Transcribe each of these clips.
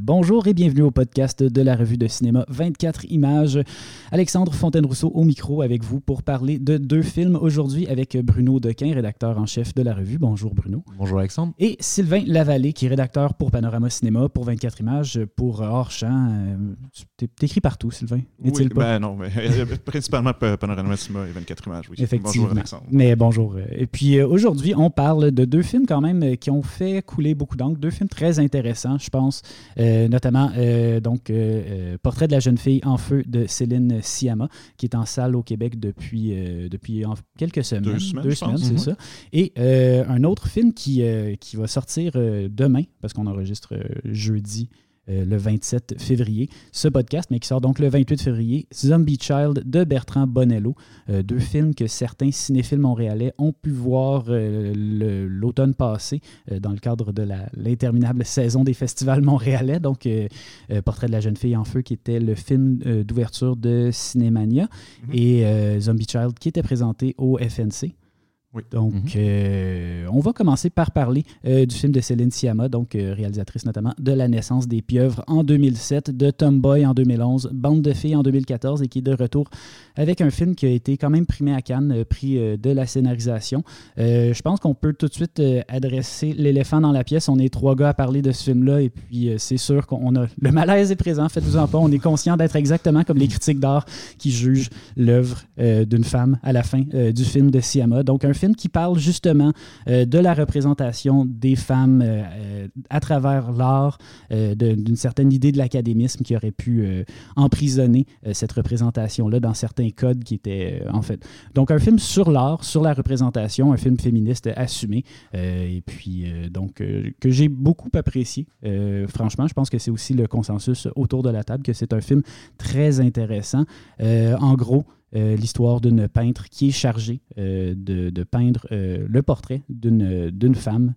bonjour et bienvenue au podcast de la revue de cinéma 24 images. Alexandre Fontaine-Rousseau au micro avec vous pour parler de deux films aujourd'hui avec Bruno Dequin, rédacteur en chef de la revue. Bonjour Bruno. Bonjour Alexandre. Et Sylvain Lavallée, qui est rédacteur pour Panorama Cinéma, pour 24 images, pour Hors-Champ. Euh, T'écris partout, Sylvain, oui, Ben non, mais euh, principalement Panorama Cinéma et 24 images, oui. Effectivement. Bonjour Alexandre. Mais bonjour. Et puis aujourd'hui, on parle de deux films quand même qui ont fait couler beaucoup d'encre, deux films très intéressants, je pense, euh, notamment euh, donc euh, Portrait de la jeune fille en feu de Céline Siama, qui est en salle au Québec depuis, depuis quelques semaines. Deux semaines, c'est ça. Et un autre film qui, qui va sortir demain, parce qu'on enregistre jeudi euh, le 27 février. Ce podcast, mais qui sort donc le 28 février, Zombie Child de Bertrand Bonello. Euh, deux films que certains cinéphiles montréalais ont pu voir euh, l'automne passé dans le cadre de l'interminable saison des festivals montréalais. Donc, Portrait de la jeune fille en feu, qui était le film d'ouverture de Cinémania, mm-hmm. et Zombie Child, qui était présenté au FNC. Donc, mhm. euh, on va commencer par parler euh, du film de Céline Sciamma, donc euh, réalisatrice notamment de La naissance des pieuvres en 2007, de Tomboy en 2011, Bande de filles en 2014 et qui est de retour avec un film qui a été quand même primé à Cannes, prix de la scénarisation. je pense qu'on peut tout de suite adresser l'éléphant dans la pièce. On est trois gars à parler de ce film-là et puis c'est sûr qu'on a le malaise est présent, faites-vous en pas. On est conscient d'être exactement comme les critiques d'art qui jugent l'œuvre d'une femme à la fin du film de Siama. Donc, un film qui parle justement euh, de la représentation des femmes euh, euh, à travers l'art, d'une certaine idée de l'académisme qui aurait pu emprisonner cette représentation-là dans certains codes qui étaient en fait. Donc un film sur l'art, sur la représentation, un film féministe assumé, et puis donc que j'ai beaucoup apprécié. franchement, je pense que c'est aussi le consensus autour de la table que c'est un film très intéressant. en gros, l'histoire d'une peintre qui est chargée euh, de, peindre euh, le portrait d'une femme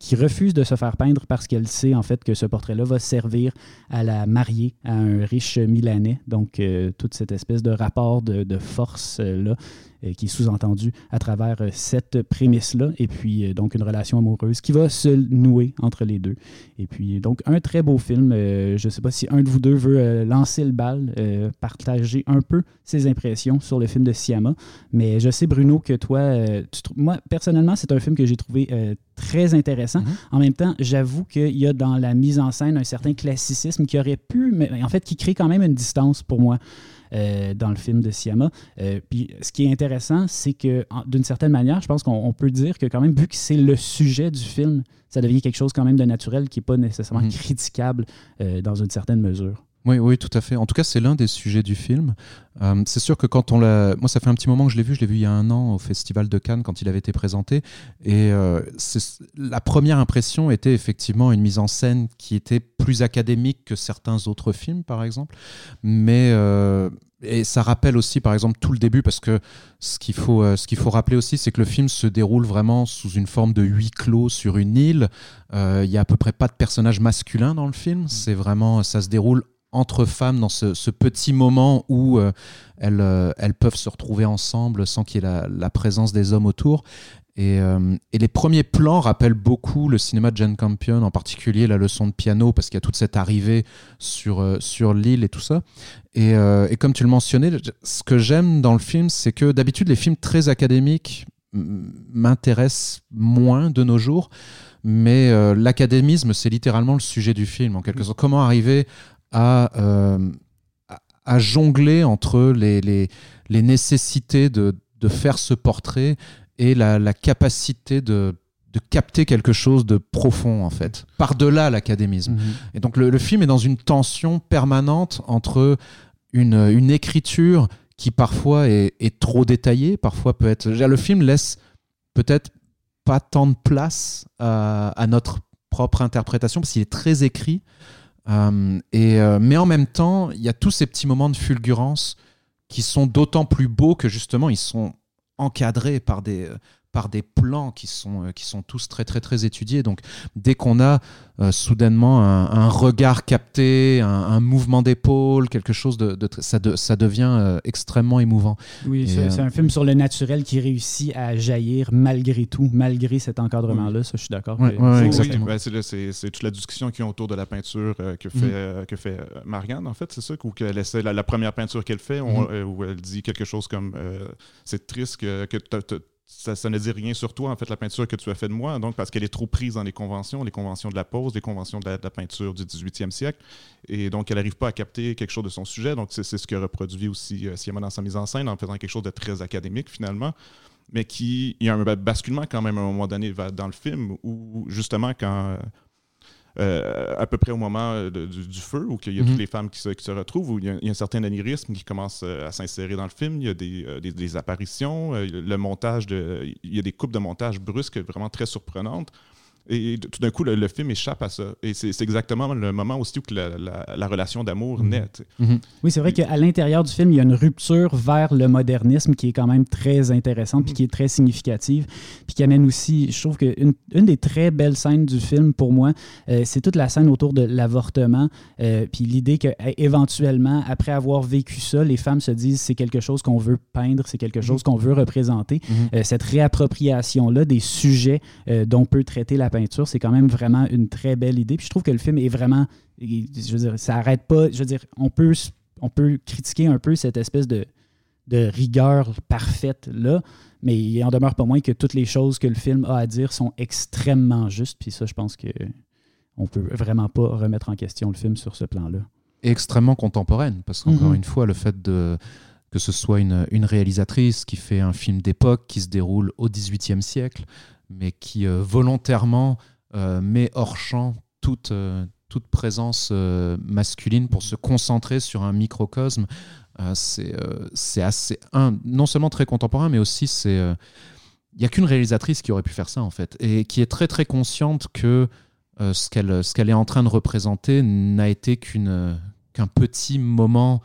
qui refuse de se faire peindre parce qu'elle sait en fait que ce portrait-là va servir à la marier à un riche Milanais. Donc, toute cette espèce de rapport de, de force-là euh, qui est sous-entendu à travers euh, cette prémisse-là. Et puis, euh, donc, une relation amoureuse qui va se nouer entre les deux. Et puis, donc, un très beau film. je ne sais pas si un de vous deux veut lancer le bal, partager un peu ses impressions sur le film de Siama. Mais je sais, Bruno, que toi, moi, personnellement, c'est un film que j'ai trouvé très intéressant. Mm-hmm. En même temps, j'avoue qu'il y a dans la mise en scène un certain classicisme qui aurait pu, mais en fait, qui crée quand même une distance pour moi. Euh, dans le film de Siama. Euh, puis ce qui est intéressant, c'est que d'une certaine manière, je pense qu'on peut dire que quand même, vu que c'est le sujet du film, ça devient quelque chose quand même de naturel qui n'est pas nécessairement mhm. critiquable euh, dans une certaine mesure. Oui, oui, tout à fait. En tout cas, c'est l'un des sujets du film. Euh, c'est sûr que quand on l'a. Moi, ça fait un petit moment que je l'ai vu. Je l'ai vu il y a un an au Festival de Cannes quand il avait été présenté. Et euh, la première impression était effectivement une mise en scène qui était plus académique que certains autres films, par exemple. Mais. Euh, et ça rappelle aussi, par exemple, tout le début, parce que ce qu'il faut, ce qu'il faut rappeler aussi, c'est que le film se déroule vraiment sous une forme de huis clos sur une île. Il y a à peu près pas de personnage masculin dans le film. C'est vraiment, ça se déroule entre femmes dans ce, petit moment où euh, elles, euh, elles, peuvent se retrouver ensemble sans qu'il y ait la, présence des hommes autour. Euh, et, les premiers plans rappellent beaucoup le cinéma de Jane Campion, en particulier la leçon de piano, parce qu'il y a toute cette arrivée sur, sur l'île et tout ça. Et, et, comme tu le mentionnais, ce que j'aime dans le film, c'est que d'habitude, les films très académiques m'intéressent moins de nos jours mais l'académisme, c'est littéralement le sujet du film, en quelque sorte. Comment arriver euh, à, jongler entre les, les, les nécessités de, de, faire ce portrait et la, la capacité de, de, capter quelque chose de profond, en fait, par-delà l'académisme. Mhm. Et donc le, le, film est dans une tension permanente entre une, une écriture qui parfois est, est, trop détaillée, parfois peut être... Le film laisse peut-être pas tant de place à, à notre propre interprétation, parce qu'il est très écrit. Euh, et, euh, mais en même temps, il y a tous ces petits moments de fulgurance qui sont d'autant plus beaux que justement ils sont encadrés par des, par des plans qui sont, euh, qui sont tous très très très étudiés. Donc dès qu'on a euh, soudainement un, regard capté, un, mouvement d'épaule, quelque chose de, ça, ça devient extrêmement émouvant. Oui, c'est un film sur le naturel qui réussit à jaillir malgré tout, malgré cet encadrement-là. Ça, je suis d'accord. Oui, exactement. Ben, c'est toute la discussion qui est autour de la peinture que mm. fait, que fait Marianne, en fait, c'est ça, ou que la, la, première peinture qu'elle fait, mm-hmm. où elle dit quelque chose comme c'est triste que, que ça, ne dit rien sur toi, en fait, la peinture que tu as fait de moi, donc parce qu'elle est trop prise dans les conventions, les conventions de la pose, les conventions de la, peinture du 18e siècle, et donc elle n'arrive pas à capter quelque chose de son sujet. Donc c'est ce que reproduit aussi euh, dans sa mise en scène, en faisant quelque chose de très académique finalement, mais qui il y a un basculement quand même à un moment donné dans le film où justement quand à peu près au moment euh, du, feu, où il y a toutes mhm. les femmes qui se, retrouvent, où il y, a, un certain anirisme qui commence euh, à s'insérer dans le film. Il y a des, apparitions, le montage, de, il y a des coupes de montage brusques vraiment très surprenantes. Et tout d'un coup, le, film échappe à ça. Et c'est exactement le moment aussi où la, relation d'amour mhm. naît. Mhm. Oui, c'est vrai qu'à l'intérieur du film, il y a une rupture vers le modernisme qui est quand même très intéressante, puis qui est très significative, puis qui amène aussi, je trouve qu'une une des très belles scènes du film, pour moi, euh, c'est toute la scène autour de l'avortement, euh, puis l'idée qu'éventuellement, après avoir vécu ça, les femmes se disent c'est quelque chose qu'on veut peindre, c'est quelque chose mhm. qu'on veut représenter. Euh, cette réappropriation-là des sujets dont peut traiter la peinture, c'est quand même vraiment une très belle idée. Puis je trouve que le film est vraiment, je veux dire, ça arrête pas. Je veux dire, on peut, on peut critiquer un peu cette espèce de, de rigueur parfaite là, mais il en demeure pas moins que toutes les choses que le film a à dire sont extrêmement justes. Puis ça, je pense que on peut vraiment pas remettre en question le film sur ce plan-là. extrêmement contemporaine, parce qu'encore mm-hmm. une fois, le fait de que ce soit une, une, réalisatrice qui fait un film d'époque qui se déroule au XVIIIe siècle, mais qui euh, volontairement euh, met hors champ toute, euh, toute présence masculine pour se concentrer sur un microcosme. c'est assez, un, non seulement très contemporain, mais aussi c'est il n'y a qu'une réalisatrice qui aurait pu faire ça en fait, et qui est très très consciente que ce qu'elle ce qu'elle est en train de représenter n'a été qu'un petit moment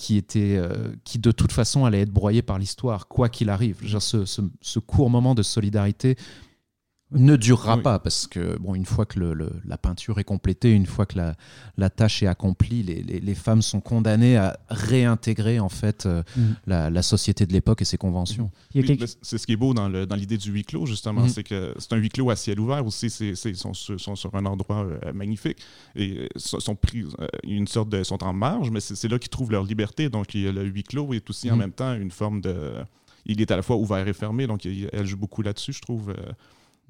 qui était qui de toute façon allait être broyé par l'histoire quoi qu'il arrive. ce, ce, court moment de solidarité ne durera pas parce que bon une fois que le, la peinture est complétée une fois que la, la tâche est accomplie les, les, femmes sont condamnées à réintégrer en fait euh, mm. la, la, société de l'époque et ses conventions c'est ce qui est beau dans l'idée du huis clos justement mm. c'est que c'est un huis clos à ciel ouvert aussi c'est ils sont, sont, sur un endroit euh, magnifique et euh, sont pris une sorte de sont en marge mais c'est là qu'ils trouvent leur liberté donc le huis clos est aussi en mm. même temps une forme de il est à la fois ouvert et fermé donc elle joue beaucoup là-dessus je trouve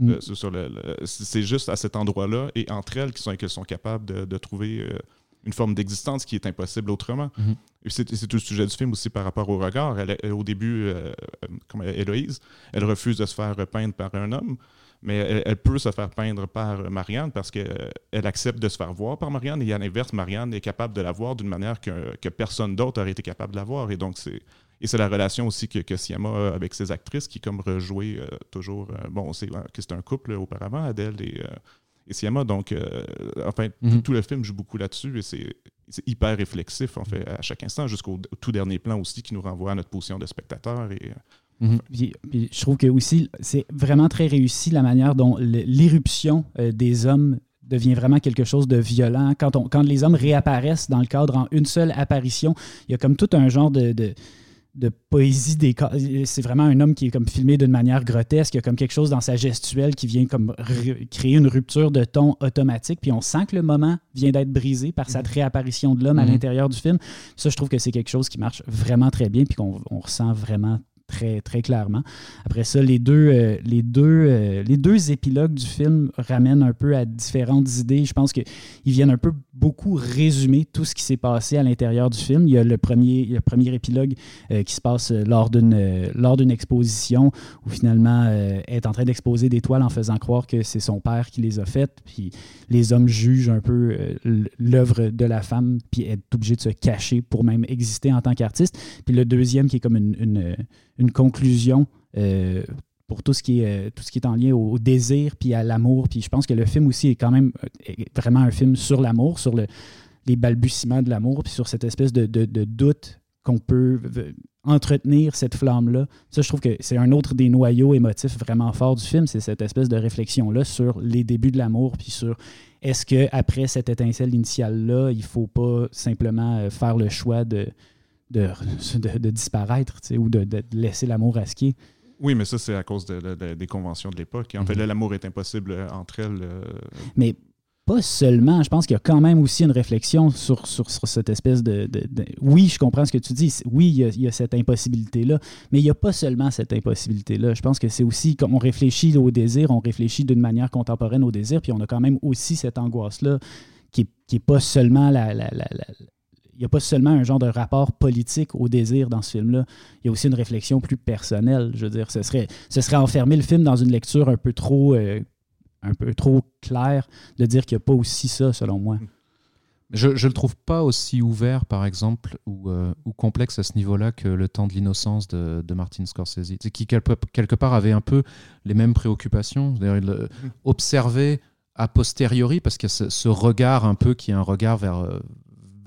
Mm. Euh, c'est juste à cet endroit-là et entre elles sont, qu'elles sont capables de, trouver euh, une forme d'existence qui est impossible autrement. Mm-hmm. C'est tout le sujet du film aussi par rapport au regard. Elle, au début, euh, comme Héloïse, elle refuse de se faire peindre par un homme, mais elle, peut se faire peindre par Marianne parce qu'elle accepte de se faire voir par Marianne et à l'inverse, Marianne est capable de la voir d'une manière que, que personne d'autre aurait été capable de la voir. Et donc, c'est et c'est la relation aussi que, que Siama a avec ses actrices qui, comme rejoué euh, toujours. Euh, bon, on sait que c'est un couple auparavant, Adèle et, euh, et Siama. Donc, enfin, mhm. tout, le film joue beaucoup là-dessus et c'est hyper réflexif, en fait, à chaque instant, jusqu'au tout dernier plan aussi qui nous renvoie à notre position de spectateur. Et, mhm. je trouve que aussi, c'est vraiment très réussi la manière dont l'éruption des hommes devient vraiment quelque chose de violent. Quand, on, quand les hommes réapparaissent dans le cadre en une seule apparition, il y a comme tout un genre de de poésie des c'est vraiment un homme qui est comme filmé d'une manière grotesque il y a comme quelque chose dans sa gestuelle qui vient comme créer une rupture de ton automatique puis on sent que le moment vient d'être brisé par cette mm-hmm. réapparition de l'homme à mm-hmm. l'intérieur du film ça je trouve que c'est quelque chose qui marche vraiment très bien puis qu'on ressent vraiment très, très clairement. Après ça, les deux, euh, les, deux, euh, les deux épilogues du film ramènent un peu à différentes idées. Je pense qu'ils viennent un peu beaucoup résumer tout ce qui s'est passé à l'intérieur du film. Il y a le premier, le premier épilogue euh, qui se passe lors d'une, exposition où finalement est en train d'exposer des toiles en faisant croire que c'est son père qui les a faites. Puis les hommes jugent un peu l'œuvre de la femme, puis est obligé de se cacher pour même exister en tant qu'artiste. Puis le deuxième qui est comme une conclusion euh, pour tout ce, qui est, euh, tout ce qui est en lien au, désir puis à l'amour. Puis je pense que le film aussi est quand même euh, vraiment un film sur l'amour, sur le, les balbutiements de l'amour, puis sur cette espèce de, doute qu'on peut entretenir cette flamme-là. Ça, je trouve que c'est un autre des noyaux émotifs vraiment forts du film, c'est cette espèce de réflexion-là sur les débuts de l'amour, puis sur est-ce que après cette étincelle initiale-là, il faut pas simplement faire le choix de, de, de, disparaître ou de, de laisser l'amour à est. Oui, mais ça, c'est à cause des conventions de l'époque. En fait, mhm. l'amour est impossible euh, entre elles. Euh, mais pas seulement. Je pense qu'il y a quand même aussi une réflexion sur, sur, cette espèce de, Oui, je comprends ce que tu dis. Oui, il y a, cette impossibilité-là, mais il n'y a pas seulement cette impossibilité-là. Je pense que c'est aussi, quand on réfléchit au désir, on réfléchit d'une manière contemporaine au désir, puis on a quand même aussi cette angoisse-là qui n'est qui est pas seulement la, n'y a pas seulement un genre de rapport politique au désir dans ce film-là. Il y a aussi une réflexion plus personnelle. Je veux dire, ce serait, ce serait enfermer le film dans une lecture un peu trop euh, un peu trop clair de dire qu'il n'y a pas aussi ça, selon moi. Je ne le trouve pas aussi ouvert, par exemple, ou, euh, ou complexe à ce niveau-là que Le temps de l'innocence de, de, Martin Scorsese, qui quelque part avait un peu les mêmes préoccupations, il mm. observait a posteriori, parce qu'il y a ce, regard un peu qui est un regard vers, euh,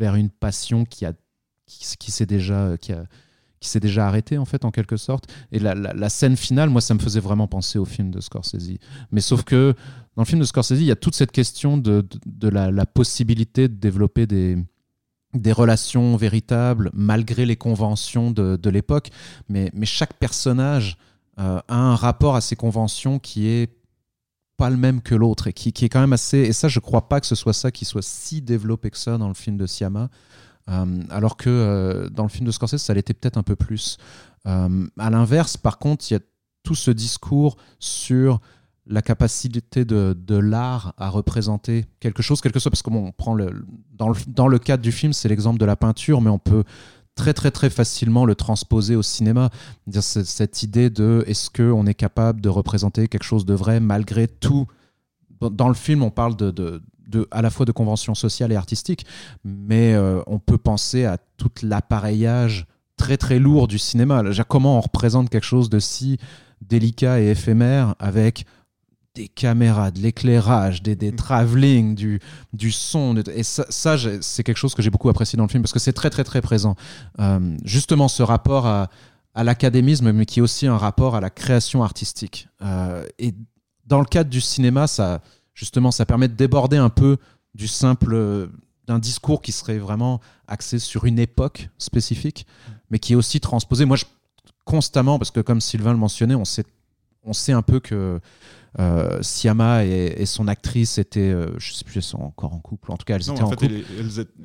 vers une passion qui, a, qui, qui s'est déjà... Qui a, qui s'est déjà arrêté en fait en quelque sorte. Et la, scène finale, moi, ça me faisait vraiment penser au film de Scorsese. Mais sauf que dans le film de Scorsese, il y a toute cette question de, de, la, possibilité de développer des, des relations véritables malgré les conventions de, de l'époque. Mais, mais chaque personnage euh, a un rapport à ces conventions qui est pas le même que l'autre et qui, est quand même assez. Et ça, je crois pas que ce soit ça qui soit si développé que ça dans le film de Siama. Euh, alors que euh, dans le film de Scorsese, ça l'était peut-être un peu plus. Euh, à l'inverse, par contre, il y a tout ce discours sur la capacité de, l'art à représenter quelque chose, quelque chose, parce que bon, on prend le, dans le cadre du film, c'est l'exemple de la peinture, mais on peut très très très facilement le transposer au cinéma. Cette idée de est-ce qu'on est capable de représenter quelque chose de vrai malgré tout? Dans le film, on parle de, de, à la fois de conventions sociales et artistiques, mais euh, on peut penser à tout l'appareillage très très lourd du cinéma. Comment on représente quelque chose de si délicat et éphémère avec des caméras, de l'éclairage, des, des mm. travelling, du, du son. Et ça, c'est quelque chose que j'ai beaucoup apprécié dans le film parce que c'est très, très, très présent. Euh, justement, ce rapport à, à l'académisme, mais qui est aussi un rapport à la création artistique. Euh, et dans le cadre du cinéma, ça, justement, ça permet de déborder un peu du simple d'un discours qui serait vraiment axé sur une époque spécifique, mais qui est aussi transposé. Moi, je, constamment, parce que comme Sylvain le mentionnait, on sait, on sait un peu que euh, Siama et, son actrice étaient, euh, je sais plus, elles sont encore en couple. En tout cas, elles étaient en, couple.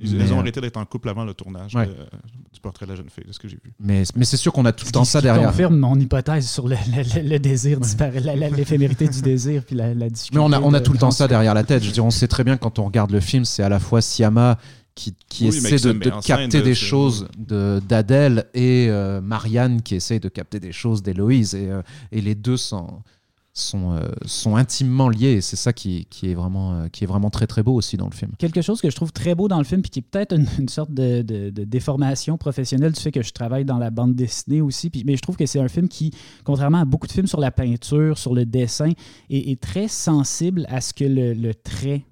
Elles, ont arrêté d'être en couple avant le tournage du portrait de la jeune fille, de ce que j'ai vu. Mais, mais c'est sûr qu'on a tout le temps ça derrière. Ça confirme mon hypothèse sur le, le, désir, l'éphémérité du désir, puis la, la Mais on a, on a tout le temps ça derrière la tête. Je veux dire, on sait très bien quand on regarde le film, c'est à la fois Siama qui, qui essaie de, de capter des choses d'Adèle et euh, Marianne qui essaie de capter des choses d'Héloïse. Et, et les deux sont sont, euh, sont intimement liés et c'est ça qui, qui, est vraiment, euh, qui est vraiment très très beau aussi dans le film. Quelque chose que je trouve très beau dans le film puis qui est peut-être une, sorte de, de, déformation professionnelle du fait que je travaille dans la bande dessinée aussi. Puis, mais je trouve que c'est un film qui, contrairement à beaucoup de films sur la peinture, sur le dessin, est, est très sensible à ce que le, le trait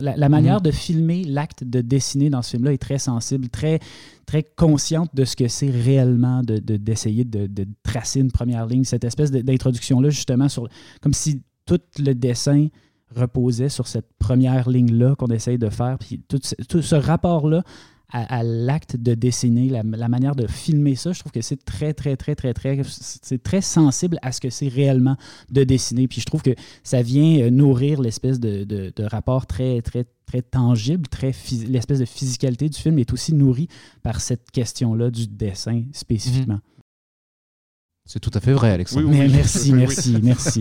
la, manière mhm. de filmer l'acte de dessiner dans ce film-là est très sensible, très, très consciente de ce que c'est réellement d'essayer de, de, tracer une première ligne. Cette espèce d'introduction-là, justement, sur, comme si tout le dessin reposait sur cette première ligne-là qu'on essaye de faire. Puis tout ce rapport-là à, l'acte de dessiner, la, manière de filmer ça, je trouve que c'est très, très, très, très, très, c'est très sensible à ce que c'est réellement de dessiner. Puis je trouve que ça vient euh, nourrir l'espèce de, de, rapport très, très, très tangible, très l'espèce de physicalité du film est aussi nourrie par cette question-là du dessin spécifiquement. Mhm. C'est tout à fait vrai, Alexandre. Oui, merci, merci, merci.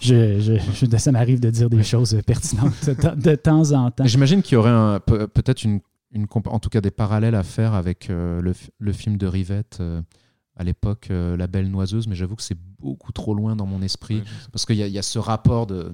Je, je, ça m'arrive de dire des choses pertinentes de, temps en temps. J'imagine qu'il y aurait peut-être une en tout cas des parallèles à faire avec euh, le, le, film de Rivette euh, à l'époque, euh, La Belle Noiseuse, mais j'avoue que c'est beaucoup trop loin dans mon esprit, parce qu'il y, y, a ce rapport de,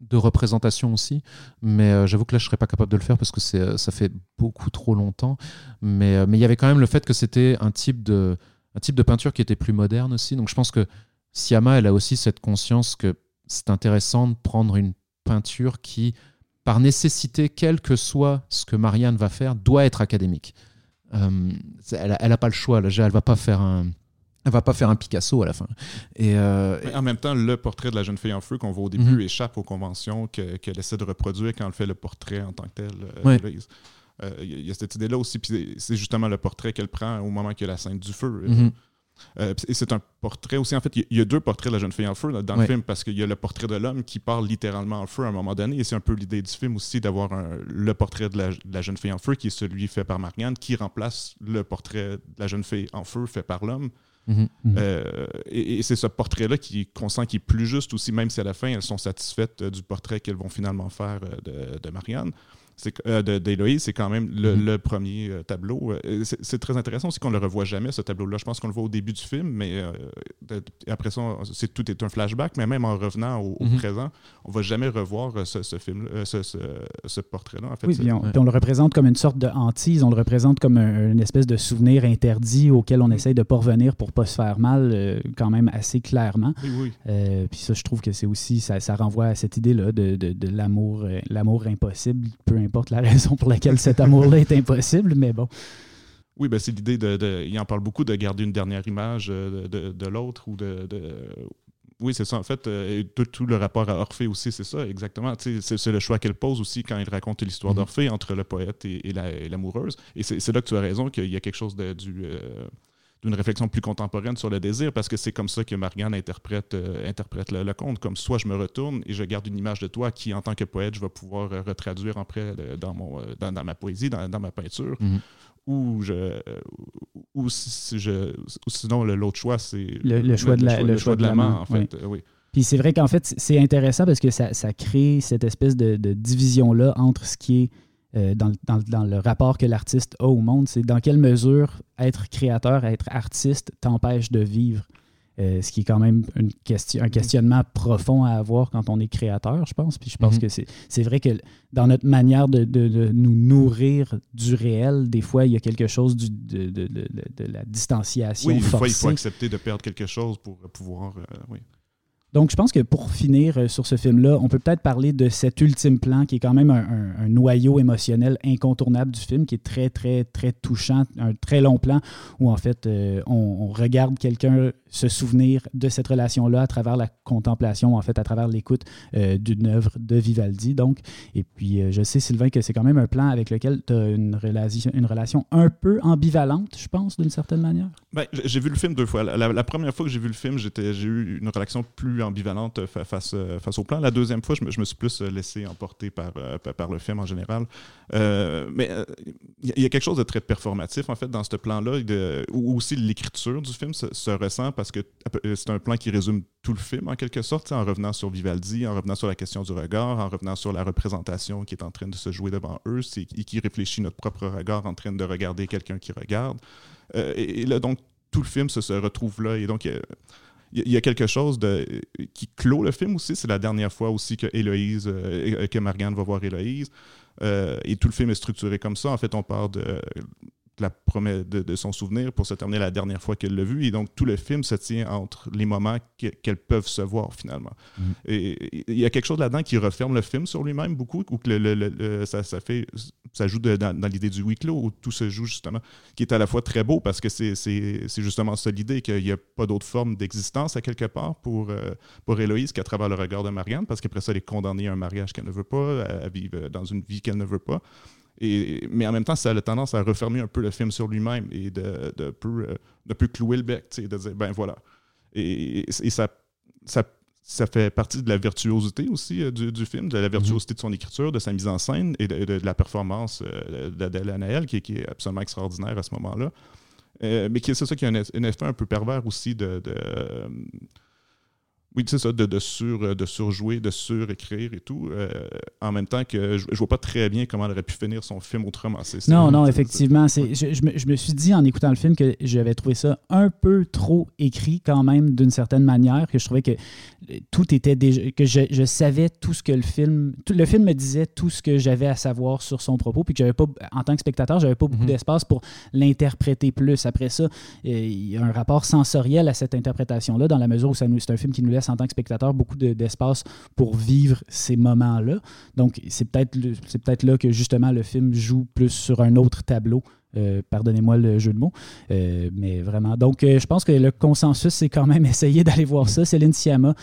de représentation aussi, mais j'avoue que là je serais pas capable de le faire parce que ça fait beaucoup trop longtemps, mais mais il y avait quand même le fait que c'était un type de un type de peinture qui était plus moderne aussi, donc je pense que Siama elle a aussi cette conscience que c'est intéressant de prendre une peinture qui par nécessité, quel que soit ce que Marianne va faire, doit être académique. Euh, elle, elle a pas le choix. Là. Elle va pas faire un. Elle va pas faire un Picasso à la fin. Et euh, en même temps, le portrait de la jeune fille en feu qu'on voit au début mhm. échappe aux conventions qu'elle essaie de reproduire quand elle fait le portrait en tant que tel. Euh, il y, a cette idée-là aussi, puis c'est justement le portrait qu'elle prend au moment qu'il y a la scène du feu. Mhm. Euh, et c'est un portrait aussi. En fait, il y, a deux portraits de la jeune fille en feu dans le film parce qu'il y a le portrait de l'homme qui parle littéralement en feu à un moment donné. Et c'est un peu l'idée du film aussi d'avoir le portrait de la, jeune fille en feu qui est celui fait par Marianne qui remplace le portrait de la jeune fille en feu fait par l'homme. Mhm. Euh, et, c'est ce portrait-là qu'on sent qui est plus juste aussi, même si à la fin elles sont satisfaites du portrait qu'elles vont finalement faire euh, de Marianne euh, d'Héloïse, c'est quand même le, mm-hmm. premier euh, tableau. Euh, c'est très intéressant aussi qu'on ne le revoit jamais, ce tableau-là. Je pense qu'on le voit au début du film, mais après ça, c'est tout est un flashback, mais même en revenant au, mm-hmm. présent, on ne va jamais revoir ce, film, ce, portrait-là. En fait, oui, puis on, le représente comme une sorte de hantise, on le représente comme une espèce de souvenir interdit auquel on essaye de pas revenir pour pas se faire mal, quand même assez clairement. Oui, puis ça, je trouve que c'est aussi, ça, ça, renvoie à cette idée-là de, de, de l'amour, l'amour impossible, peu importe la raison pour laquelle cet amour-là est impossible, mais bon. Oui, ben c'est l'idée de, Il en parle beaucoup de garder une dernière image euh, de, l'autre ou de, Oui, c'est ça. En fait, euh, tout, le rapport à Orphée aussi, c'est ça, exactement. C'est le choix qu'elle pose aussi quand il raconte l'histoire mm-hmm. d'Orphée entre le poète et, l'amoureuse. et c'est là que tu as raison qu'il y a quelque chose de, du. Euh, d'une réflexion plus contemporaine sur le désir, parce que c'est comme ça que Marianne interprète, euh, interprète le, conte, comme soit je me retourne et je garde une image de toi qui, en tant que poète, je vais pouvoir euh, retraduire après dans, mon, euh, dans, ma poésie, dans, ma peinture, mhm. ou, je, ou, si je, sinon l'autre choix, c'est le, choix de la, le choix, de la main, en fait. Oui. Puis c'est vrai qu'en fait, c'est intéressant parce que ça, ça crée cette espèce de, de division-là entre ce qui est euh, dans, le rapport que l'artiste a au monde, c'est dans quelle mesure être créateur, être artiste t'empêche de vivre. Euh, ce qui est quand même une question, un questionnement profond à avoir quand on est créateur, je pense. Puis je pense mhm. que c'est vrai que dans notre manière de, nous nourrir du réel, des fois, il y a quelque chose de, la distanciation. Oui, des fois, il faut accepter de perdre quelque chose pour pouvoir. Euh, oui. Donc, je pense que pour finir euh, sur ce film-là, on peut peut-être parler de cet ultime plan qui est quand même un, noyau émotionnel incontournable du film, qui est très, très, très touchant, un très long plan où en fait euh, on, regarde quelqu'un se souvenir de cette relation-là à travers la contemplation, en fait, à travers l'écoute euh, d'une œuvre de Vivaldi. Donc, et puis je sais, Sylvain, que c'est quand même un plan avec lequel tu as une relation, une relation un peu ambivalente, je pense, d'une certaine manière. Ben, j'ai vu le film deux fois. La, première fois que j'ai vu le film, j'ai eu une relation plus ambivalente face, euh, face au plan. La deuxième fois, je me, je me suis plus euh, laissé emporter par, euh, par le film en général. mais il y a quelque chose de très performatif, en fait, dans ce plan-là, où aussi l'écriture du film se, ressent que c'est un plan qui résume tout le film, en quelque sorte, en revenant sur Vivaldi, en revenant sur la question du regard, en revenant sur la représentation qui est en train de se jouer devant eux, et qui réfléchit notre propre regard en train de regarder quelqu'un qui regarde. et, là, donc, tout le film se, se retrouve là. Et donc, il y a quelque chose qui clôt le film aussi. C'est la dernière fois aussi que Héloïse, euh, que Marianne va voir Héloïse. Euh, et tout le film est structuré comme ça. En fait, on part de, la promesse de, son souvenir pour se terminer la dernière fois qu'elle l'a vu. Et donc, tout le film se tient entre les moments qu'elles peuvent se voir finalement. Mm. Et il y a quelque chose là-dedans qui referme le film sur lui-même beaucoup, ou que le, ça, ça, fait, ça joue dans, l'idée du huis clos, où tout se joue justement, qui est à la fois très beau parce que c'est justement ça l'idée qu'il n'y a pas d'autre forme d'existence à quelque part pour, euh, pour Héloïse qu'à travers le regard de Marianne, parce qu'après ça, elle est condamnée à un mariage qu'elle ne veut pas, à vivre dans une vie qu'elle ne veut pas mais en même temps, ça a tendance à refermer un peu le film sur lui-même et de, de, peu, euh, de peu clouer le bec, de dire, ben voilà. Et, ça, ça, ça, fait partie de la virtuosité aussi euh, du, film, de la virtuosité de son écriture, de sa mise en scène et de, la performance euh, d'Adèle Anaël, qui, qui, est absolument extraordinaire à ce moment-là. mais c'est ça qui a un, effet un peu pervers aussi de oui, c'est ça, de, de, sur, de surjouer, de surécrire et tout. Euh, en même temps que je, ne vois pas très bien comment elle aurait pu finir son film autrement. non, non, effectivement. C'est, je, je, me, suis dit en écoutant le film que j'avais trouvé ça un peu trop écrit quand même d'une certaine manière, que je trouvais que tout était déjà. que je, je, savais tout ce que le film. Tout, le film me disait tout ce que j'avais à savoir sur son propos, puis que j'avais pas, en tant que spectateur, j'avais pas beaucoup mhm. d'espace pour l'interpréter plus. Après ça, il y a un rapport sensoriel à cette interprétation-là, dans la mesure où ça c'est un film qui nous laisse en tant que spectateur beaucoup d'espace pour vivre ces moments-là. Donc, c'est peut-être peut-être là que justement le film joue plus sur un autre tableau Pardonnez-moi le jeu de mots. mais vraiment. Donc, je pense que le consensus, c'est quand même essayer d'aller voir ça. Céline Sciamma,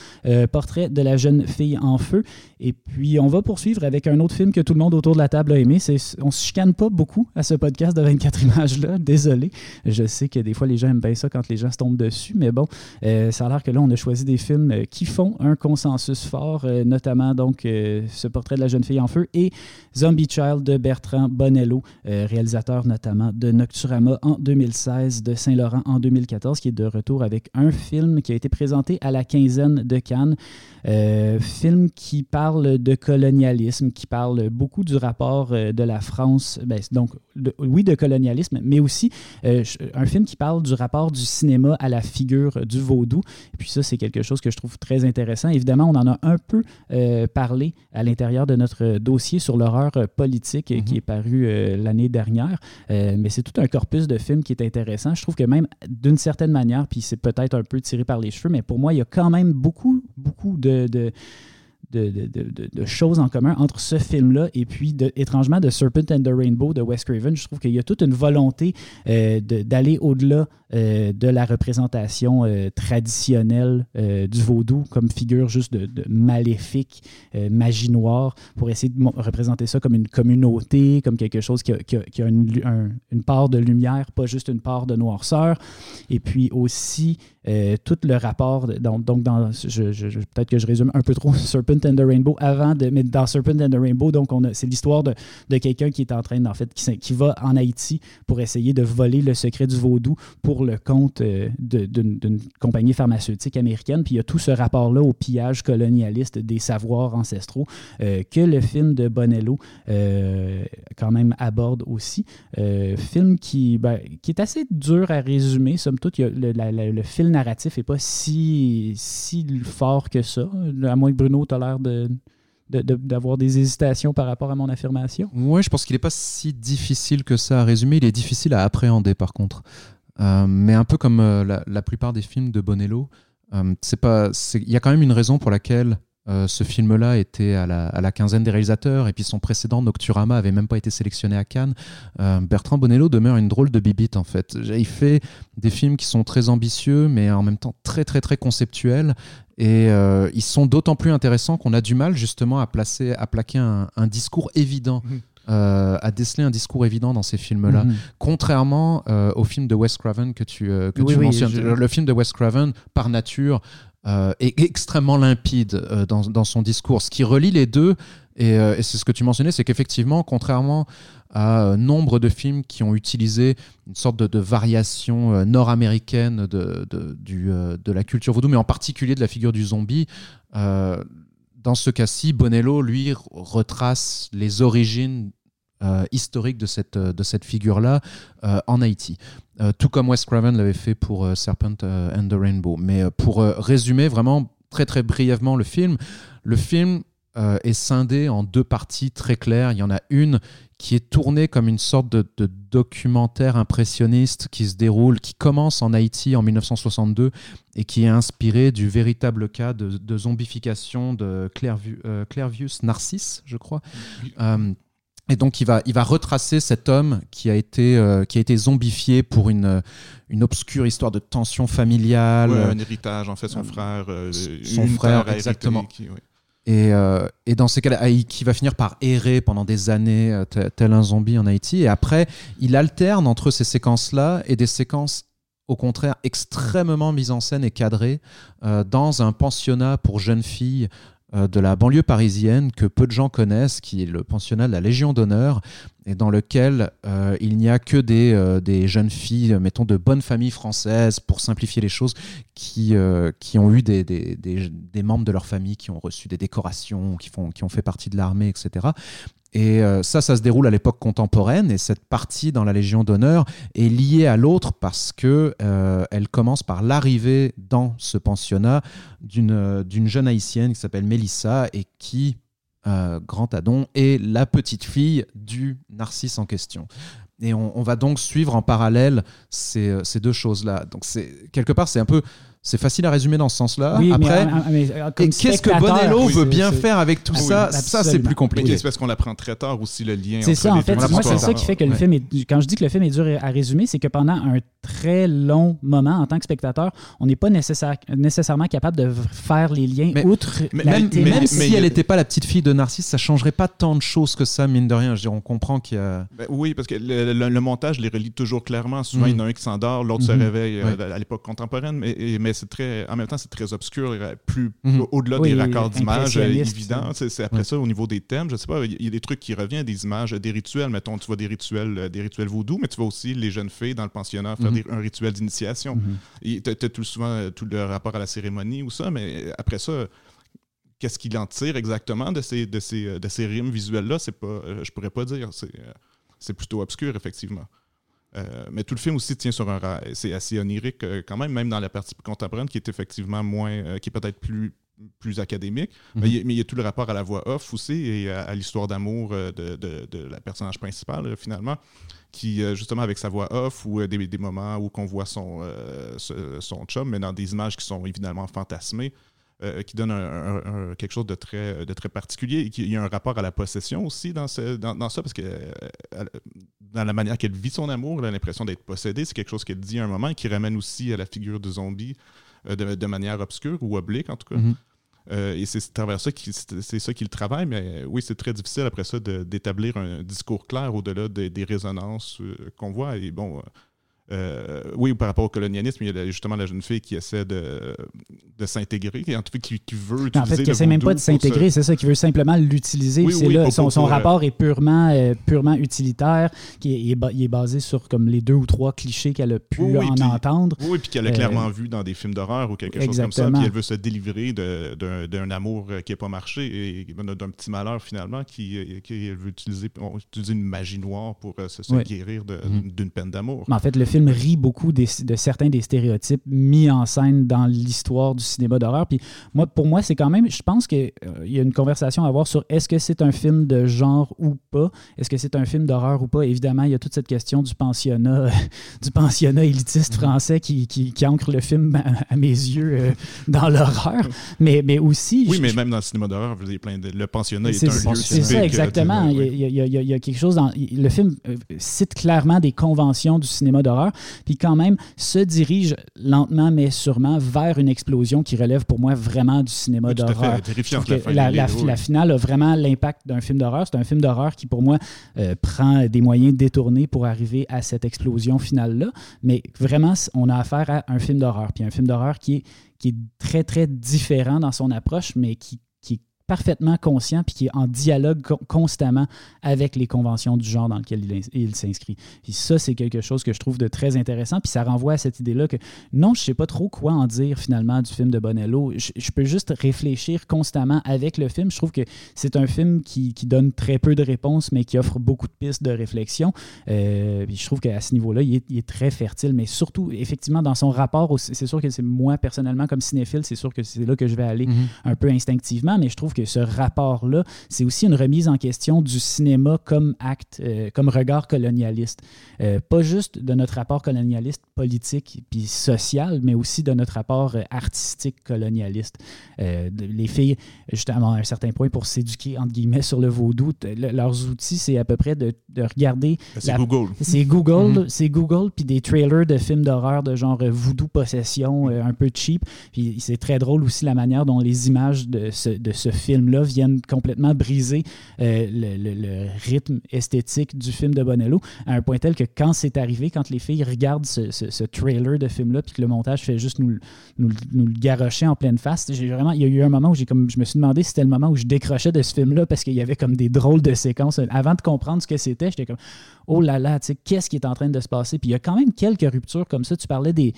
Portrait de la jeune fille en feu. Et puis, on va poursuivre avec un autre film que tout le monde autour de la table a aimé. On ne se chicane pas beaucoup à ce podcast de 24 images-là. Désolé. Je sais que des fois, les gens aiment bien ça quand les gens se tombent dessus. Mais bon, ça a l'air que là, on a choisi des films qui font un consensus fort, notamment donc ce portrait de la jeune fille en feu et Zombie Child de Bertrand Bonello, euh, réalisateur notamment de Nocturama en 2016, de Saint-Laurent en 2014, qui est de retour avec un film qui a été présenté à la quinzaine de Cannes. Euh, film qui parle de colonialisme, qui parle beaucoup du rapport euh, de la France, ben, donc oui, de colonialisme, mais aussi un film qui parle du rapport du cinéma à la figure du vaudou. Et puis ça, c'est quelque chose que je trouve très intéressant. Évidemment, on en a un peu parlé à l'intérieur de notre dossier sur l'horreur politique qui mhm. est paru euh, l'année dernière. Euh, mais c'est tout un corpus de films qui est intéressant. Je trouve que même d'une certaine manière, puis c'est peut-être un peu tiré par les cheveux, mais pour moi, il y a quand même beaucoup, beaucoup de, de de, choses en commun entre ce film-là et puis, étrangement, de Serpent and the Rainbow de Wes Craven. Je trouve qu'il y a toute une volonté euh, d'aller au-delà euh, de la représentation euh, traditionnelle du vaudou comme figure juste de, maléfique, magie noire, pour essayer de représenter ça comme une communauté, comme quelque chose qui a, une, part de lumière, pas juste une part de noirceur. Et puis aussi, tout le rapport, donc, donc dans, peut-être que je résume un peu trop Serpent and the Rainbow avant de. Mais dans Serpent and the Rainbow, donc on c'est l'histoire de, de quelqu'un qui est en train, en fait, qui, qui, va en Haïti pour essayer de voler le secret du vaudou pour le compte euh, d'une compagnie pharmaceutique américaine. Puis il y a tout ce rapport-là au pillage colonialiste des savoirs ancestraux euh, que le film de Bonello euh, quand même aborde aussi. film qui, ben, qui est assez dur à résumer. Somme toute, le, le, fil narratif n'est pas si, si fort que ça, à moins que Bruno, tu de, d'avoir des hésitations par rapport à mon affirmation? Oui, je pense qu'il n'est pas si difficile que ça à résumer. Il est difficile à appréhender, par contre. Euh, mais un peu comme euh, la, plupart des films de Bonello, euh, c'est pas, il y a quand même une raison pour laquelle ce film-là était à la, quinzaine des réalisateurs et puis son précédent Nocturama avait même pas été sélectionné à Cannes. Bertrand Bonello demeure une drôle de bibite en fait. Il fait des films qui sont très ambitieux mais en même temps très très très conceptuels et ils sont d'autant plus intéressants qu'on a du mal justement à placer, à plaquer un, discours évident. Mmh. Euh, à déceler un discours évident dans ces films-là. Mhm. Contrairement euh, au film de Wes Craven que tu, euh, que tu mentionnes. Le film de Wes Craven, par nature, est extrêmement limpide dans, dans, son discours. Ce qui relie les deux, et, c'est ce que tu mentionnais, c'est qu'effectivement, contrairement à nombre de films qui ont utilisé une sorte de, variation nord-américaine de, de, de, la culture vaudou, mais en particulier de la figure du zombie, dans ce cas-ci, Bonello, lui, retrace les origines euh, historiques de cette, euh, de cette figure-là euh, en Haïti. tout comme Wes Craven l'avait fait pour Serpent and the Rainbow. Mais pour résumer vraiment très très brièvement le film, le film est scindé en deux parties très claires. Il y en a une qui est tourné comme une sorte de, documentaire impressionniste qui se déroule, qui commence en Haïti en 1962 et qui est inspiré du véritable cas de, zombification de Clairvius Narcisse, je crois. Et donc il va, il va retracer cet homme qui a été, euh, qui a été zombifié pour une, une obscure histoire de tension familiale. un héritage, en fait, son frère. son frère, exactement. Euh, et, dans ces cas-là, ah, qui va finir par errer pendant des années, euh, tel un zombie en Haïti. Et après, il alterne entre ces séquences-là et des séquences, au contraire, extrêmement mises en scène et cadrées euh, dans un pensionnat pour jeunes filles de la banlieue parisienne que peu de gens connaissent, qui est le pensionnat de la Légion d'honneur, et dans lequel euh, il n'y a que des, euh, des, jeunes filles, mettons de bonnes familles françaises, pour simplifier les choses, qui, euh, qui ont eu des, des, des, membres de leur famille qui ont reçu des décorations, qui, font, qui ont fait partie de l'armée, etc. Et ça, ça se déroule à l'époque contemporaine, et cette partie dans la Légion d'honneur est liée à l'autre parce que elle commence par l'arrivée dans ce pensionnat d'une jeune haïtienne qui s'appelle Mélissa et qui euh, Grand Adon et la petite fille du Narcisse en question. Et on, va donc suivre en parallèle ces, euh, deux choses-là. Donc quelque part c'est un peu C'est facile à résumer dans ce sens-là. Oui, mais, Après, euh, mais, comme et qu'est-ce que Bonello oui, veut bien faire avec tout Ah oui, ça Ça, c'est plus Mais compliqué. c'est parce qu'on l'apprend très tard aussi, le lien C'est ça, en fait. Moi, c'est ça qui fait que le Ouais. film est. Quand je dis que le film est dur à résumer, c'est que pendant un très long moment, en tant que spectateur, on n'est pas nécessaire- nécessairement capable de faire les liens Mais- outre mais- la Même, télé- même mais si elle n'était pas la petite fille de Narcisse, ça changerait pas tant de choses que ça, mine de rien. Je veux dire, on comprend qu'il y a. Ben oui, parce que le, le- le montage les relie toujours clairement. Souvent, Mhm. il y en a un qui s'endort, l'autre se Mhm. réveille euh, à l'époque contemporaine, mais, mais c'est très, en même temps, c'est très obscur, plus Mhm. au-delà Oui, des raccords d'images euh, évidents. C'est après Ouais. ça, au niveau des thèmes, je sais pas, il y a des trucs qui reviennent, des images, des rituels. Mettons, tu vois des rituels, euh, des rituels vaudous, mais tu vois aussi les jeunes filles dans le pensionnat faire Mhm. des- un rituel d'initiation. Mhm. Tu as tout souvent euh, tout le rapport à la cérémonie ou ça, mais après ça, qu'est-ce qu'il en tire exactement de ces, de ces, de ces rimes visuelles-là, c'est pas, euh, je pourrais pas dire. C'est, euh, c'est plutôt obscur, effectivement. Euh, mais tout le film aussi tient sur un c'est assez onirique euh, quand même, même dans la partie contemporaine qui est effectivement moins, euh, qui est peut-être plus plus académique, Mhm. mais, il y a, y tout le rapport à la voix off aussi et à, à l'histoire d'amour de, de- de la personnage principale finalement, qui justement avec sa voix off ou des, des moments où qu'on voit son, son chum, mais dans des images qui sont évidemment fantasmées, euh, qui un- un- un- quelque chose de très, de très particulier et qui, il y a un rapport à la possession aussi dans, ce- dans, dans ça, parce que euh, dans la manière qu'elle vit son amour, elle a l'impression d'être possédée, c'est quelque chose qu'elle dit à un moment et qui ramène aussi à la figure du zombie euh, de, de manière obscure ou oblique en tout cas. Mhm. Euh, et c'est à travers ça qu'il travaille, mais euh, oui, c'est très difficile après ça d'établir un discours clair au-delà des, des résonances euh, qu'on voit. Et bon, euh, euh, oui, par rapport au colonialisme, il y a justement la jeune fille qui essaie de, de s'intégrer, et en tout cas qui, qui veut utiliser En fait, qui essaie même pas de s'intégrer, c'est ça, qui veut simplement l'utiliser. Oui, c'est oui, son, son pour, euh, rapport est purement, euh, purement utilitaire, qui est, il basé sur comme les deux ou trois clichés qu'elle a pu Oui, oui, en puis- entendre. Oui, puis qu'elle a Euh, clairement vu dans des films d'horreur ou quelque chose comme ça, puis elle veut se délivrer de- d'un d'un amour euh, qui n'a pas marché et d'un petit malheur finalement, qui, euh, qui elle veut utiliser, on utilise une magie noire pour euh, se, guérir Mhm. d'une peine d'amour. Mais en fait, le film rit beaucoup des- de certains des stéréotypes mis en scène dans l'histoire du cinéma d'horreur. Puis moi, pour moi, c'est quand même, je pense qu'il y a une conversation à avoir sur est-ce que c'est un film de genre ou pas, est-ce que c'est un film d'horreur ou pas? Évidemment, il y a toute cette question du pensionnat, du pensionnat élitiste français qui, qui, qui ancre le film à, à mes yeux euh, dans l'horreur. Mais, mais aussi, Oui, je- mais même dans le cinéma d'horreur, veux dire, plein de- le pensionnat est, c'est un lieu c'est ça, euh, exactement. y, a, il y a- il y a quelque chose dans. Le film euh, cite clairement des conventions du cinéma d'horreur, puis quand même se dirige lentement mais sûrement vers une explosion qui relève pour moi vraiment du cinéma Oui, d'horreur. la la, finale a vraiment l'impact d'un film d'horreur. C'est un film d'horreur qui, pour moi, euh, prend des moyens détournés pour arriver à cette explosion finale-là. Mais vraiment, on a affaire à un film d'horreur. Puis un film d'horreur qui est, qui est très, très différent dans son approche, mais qui, parfaitement conscient puis qui est en dialogue co- constamment avec les conventions du genre dans lequel il, ins- il s'inscrit. Puis ça, c'est quelque chose que je trouve de très intéressant. Puis ça renvoie à cette idée-là que non, je sais pas trop quoi en dire finalement du film de Bonello. Je, je peux juste réfléchir constamment avec le film. Je trouve que c'est un film qui, qui donne très peu de réponses, mais qui offre beaucoup de pistes de réflexion. Euh, puis je trouve qu'à ce niveau-là, il est, il est très fertile, mais surtout, effectivement, dans son rapport, c'est sûr que c'est moi, personnellement, comme cinéphile, c'est sûr que c'est là que je vais aller Mhm. un peu instinctivement, mais je trouve que ce rapport-là, c'est aussi une remise en question du cinéma comme acte, euh, comme regard colonialiste. Euh, pas juste de notre rapport colonialiste politique puis social, mais aussi de notre rapport euh, artistique colonialiste. Euh, les filles, justement, à un certain point, pour s'éduquer, entre guillemets, sur le vaudou, le- leurs outils, c'est à peu près de, de regarder Ben, C'est Google. c'est Google, Mhm. c'est Google, puis des trailers de films d'horreur de genre voodoo possession, euh, un peu cheap. Puis c'est très drôle aussi la manière dont les images de ce, de ce film-là viennent complètement briser euh, le, rythme esthétique du film de Bonello, à un point tel que quand c'est arrivé, quand les filles regardent ce, trailer de film-là, puis que le montage fait juste nous, nous, nous le garrocher en pleine face, vraiment, il y a eu un moment où comme, je me suis demandé si c'était le moment où je décrochais de ce film-là parce qu'il y avait comme des drôles de séquences. Avant de comprendre ce que c'était, j'étais comme oh là là, qu'est-ce qui est en train de se passer? Puis il y a quand même quelques ruptures comme ça. Tu parlais des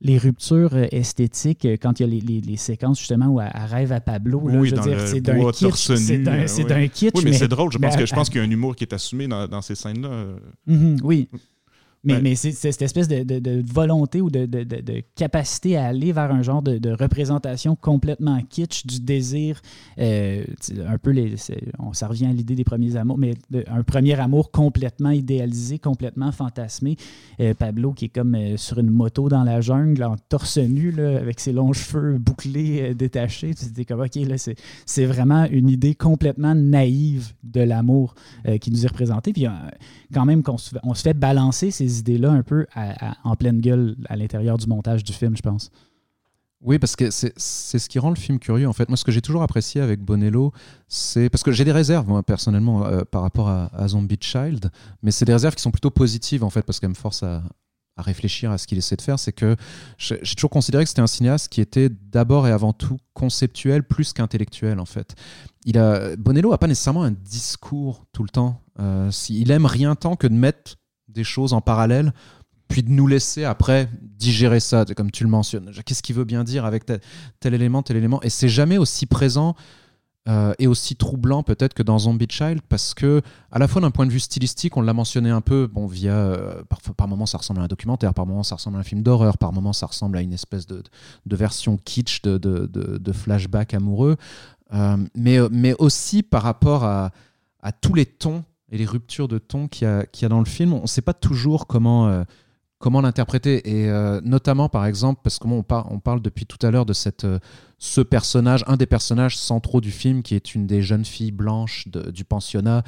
les ruptures euh, esthétiques euh, quand il y a les, les- les séquences justement où elle, elle rêve à Pablo. là, Oui, je veux dire, c'est d'un kitsch. C'est d'un euh, oui. d'un kitsch. Oui, mais, c'est drôle. Je pense, que, je pense qu'il y a un humour qui est assumé dans, dans ces scènes-là. Mhm, oui. Mais, Ouais. mais c'est cette espèce de, de- de volonté ou de, de- capacité à aller vers un genre de, représentation complètement kitsch du désir, euh, un peu, les, on, ça revient à l'idée des premiers amours, mais un premier amour complètement idéalisé, complètement fantasmé. Euh, Pablo qui est comme euh, sur une moto dans la jungle, en torse nu, là, avec ses longs cheveux bouclés, détachés. Dis comme, OK, là, c'est vraiment une idée complètement naïve de l'amour qui nous est représentée. Puis quand même qu'on se, fait- on se fait balancer ces idées-là un peu en pleine gueule à l'intérieur du montage du film, je pense. Oui, parce que c'est ce qui rend le film curieux. En fait, moi, ce que j'ai toujours apprécié avec Bonello, c'est parce que j'ai des réserves, moi, personnellement, euh, par rapport à, Zombie Child, mais c'est des réserves qui sont plutôt positives, en fait, parce qu'elles me forcent à, à réfléchir à ce qu'il essaie de faire. C'est que j'ai toujours considéré que c'était un cinéaste qui était d'abord et avant tout conceptuel plus qu'intellectuel, en fait. Il a, Bonello n'a pas nécessairement un discours tout le temps. Euh, il aime rien tant que de mettre des choses en parallèle puis de nous laisser après digérer ça, comme tu le mentionnes. Qu'est-ce qu'il veut bien dire avec tel, élément, tel élément? Et c'est jamais aussi présent euh, et aussi troublant peut-être que dans Zombie Child, parce que à la fois d'un point de vue stylistique, on l'a mentionné un peu, bon, via euh, par, par moments ça ressemble à un documentaire, par moments ça ressemble à un film d'horreur, par moments ça ressemble à une espèce de, version kitsch de, de, flashback amoureux, Euh, mais, mais aussi par rapport à tous les tons et les ruptures de ton qu'il y, a- dans le film, on ne sait pas toujours comment, euh, comment l'interpréter. Et euh, notamment, par exemple, parce que parle depuis tout à l'heure de cette, euh, ce personnage, un des personnages centraux du film, qui est une des jeunes filles blanches du pensionnat,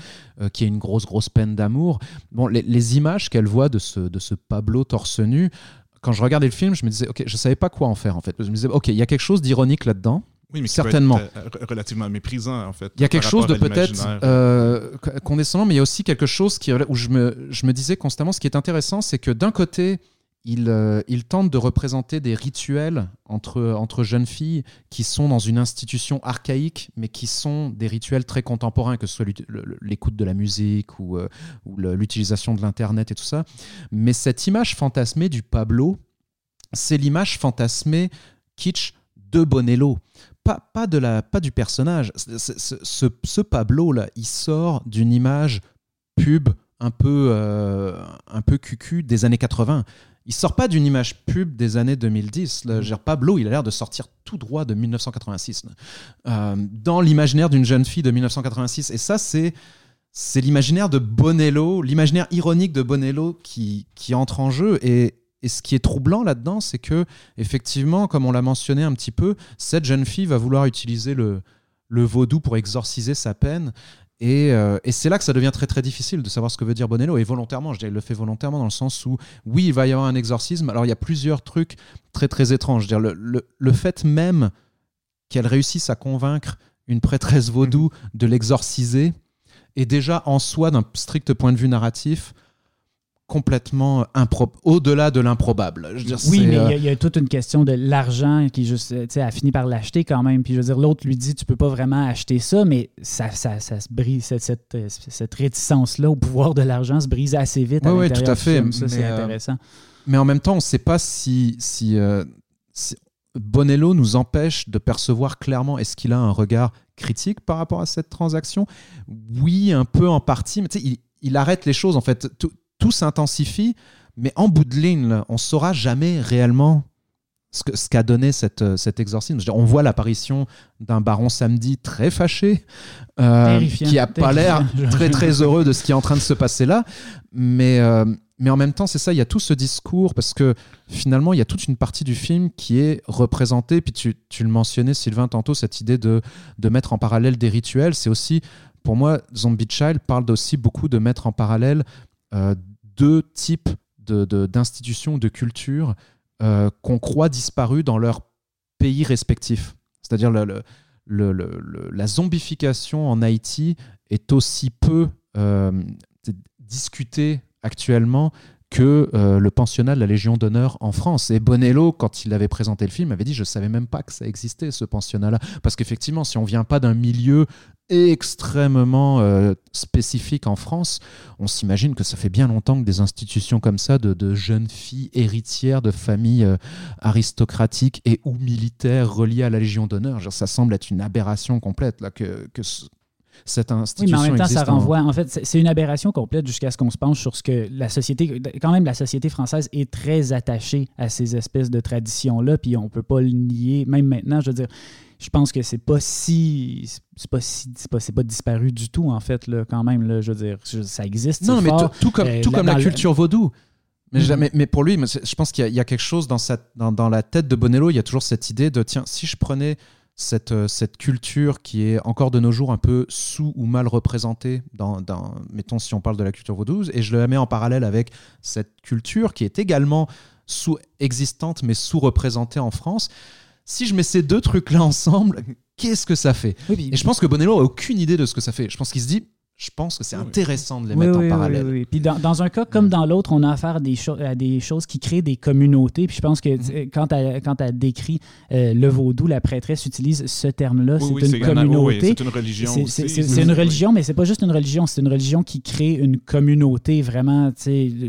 qui a une grosse, grosse peine d'amour. Bon, les, les images qu'elle voit de ce, de ce Pablo torse nu, quand je regardais le film, je me disais, ok, je savais pas quoi en faire en fait. Je me disais, ok, il y a quelque chose d'ironique là-dedans. Oui, mais Certainement. être, euh, relativement méprisant, en fait. Il y a quelque chose de peut-être euh, condescendant, mais il y a aussi quelque chose qui, où je me, je me disais constamment, ce qui est intéressant, c'est que d'un côté, il, euh, il tente de représenter des rituels entre, entre jeunes filles qui sont dans une institution archaïque, mais qui sont des rituels très contemporains, que ce soit l'écoute de la musique ou, euh, ou l'utilisation de l'Internet et tout ça. Mais cette image fantasmée du Pablo, c'est l'image fantasmée kitsch de Bonello. Pas, de la, pas du personnage. Ce, Pablo-là, il sort d'une image pub un peu, euh, un peu cucu des années 80. Il sort pas d'une image pub des années 2010. Là. Pablo, il a l'air de sortir tout droit de 1986. là. Euh, dans l'imaginaire d'une jeune fille de 1986. Et ça, c'est c'est l'imaginaire de Bonello, l'imaginaire ironique de Bonello qui, qui entre en jeu. Et, et ce qui est troublant là-dedans, c'est que, effectivement, comme on l'a mentionné un petit peu, cette jeune fille va vouloir utiliser le, le vaudou pour exorciser sa peine. Et, euh, et c'est là que ça devient très très difficile de savoir ce que veut dire Bonello. Et volontairement, je dirais, il le fait volontairement dans le sens où, oui, il va y avoir un exorcisme. Alors, il y a plusieurs trucs très très étranges. Je veux dire, le, le- le fait même qu'elle réussisse à convaincre une prêtresse vaudou de l'exorciser est déjà en soi, d'un strict point de vue narratif, complètement impro- au-delà de l'improbable. Je veux dire, Oui, c'est, mais il y euh, a- il y, a toute une question de l'argent qui juste, a fini par l'acheter quand même. Puis je veux dire, l'autre lui dit, tu peux pas vraiment acheter ça, mais ça, ça, ça se brise, cette, cette, euh, cette réticence-là au pouvoir de l'argent se brise assez vite. ouais, l'intérieur tout à fait. Ça, c'est euh, intéressant. Mais en même temps, on ne sait pas si, si, euh, si Bonello nous empêche de percevoir clairement est-ce qu'il a un regard critique par rapport à cette transaction? Oui, un peu en partie, mais tu sais, il, il arrête les choses en fait. Tout, tout s'intensifie, mais en bout de ligne, là, on saura jamais réellement ce qu'a donné cette, euh, cet exorcisme. Dire, on voit l'apparition d'un baron samedi très fâché, euh, qui a pas l'air très très heureux de ce qui est en train de se passer là, mais euh, mais en même temps, c'est ça, il y a tout ce discours, parce que finalement, il y a toute une partie du film qui est représentée, puis tu, tu le mentionnais, Sylvain, tantôt, cette idée de, de mettre en parallèle des rituels, c'est aussi, pour moi, Zombie Child parle aussi beaucoup de mettre en parallèle euh, deux types de- de- d'institutions, de, cultures euh, qu'on croit disparues dans leurs pays respectifs. C'est-à-dire le- le- le- la zombification en Haïti est aussi peu euh, discutée actuellement que euh, le pensionnat de la Légion d'honneur en France. Et Bonello, quand il avait présenté le film, avait dit je savais même pas que ça existait ce pensionnat-là, parce qu'effectivement, si on vient pas d'un milieu extrêmement euh, spécifique en France, on s'imagine que ça fait bien longtemps que des institutions comme ça, de, jeunes filles héritières de familles euh, aristocratiques et ou militaires reliées à la Légion d'honneur, ça semble être une aberration complète là que, que ce- cette Oui, institution mais en même temps, ça en- renvoie. En fait, c'est- une aberration complète jusqu'à ce qu'on se penche sur ce que la société. Quand même, la société française est très attachée à ces espèces de traditions-là, puis on peut pas le nier. Même maintenant, je veux dire, je pense que c'est pas si. C'est pas si. C'est pas, pas disparu du tout, en fait, là, quand même. Là, je veux dire, ça existe. Non, mais fort. tout- tout comme, Euh, tout là, comme la le- culture vaudou. Mais, Mhm. jamais, mais pour lui, mais je pense qu'il y, a- il y a quelque chose dans, sa, dans, dans la tête de Bonello. Il y a toujours cette idée de tiens, si je prenais cette, euh, cette culture qui est encore de nos jours un peu sous ou mal représentée, dans, dans, mettons si on parle de la culture vaudou, et je la mets en parallèle avec cette culture qui est également sous-existante mais sous-représentée en France, si je mets ces deux trucs-là ensemble, qu'est-ce que ça fait? Oui, Et je pense que Bonello a aucune idée de ce que ça fait. Je pense qu'il se dit, je pense que c'est Oui. intéressant de les Oui, mettre oui, en parallèle. oui, oui. Puis dans, dans un cas comme dans l'autre, on a affaire à des, cho- à des choses qui créent des communautés. Puis je pense que sais, quand elle, quand elle décrit euh, le vaudou, la prêtresse utilise ce terme-là. Oui, oui, c'est une oui, communauté. c'est une religion C'est- une religion, mais c'est pas juste une religion, c'est une religion qui crée une communauté vraiment,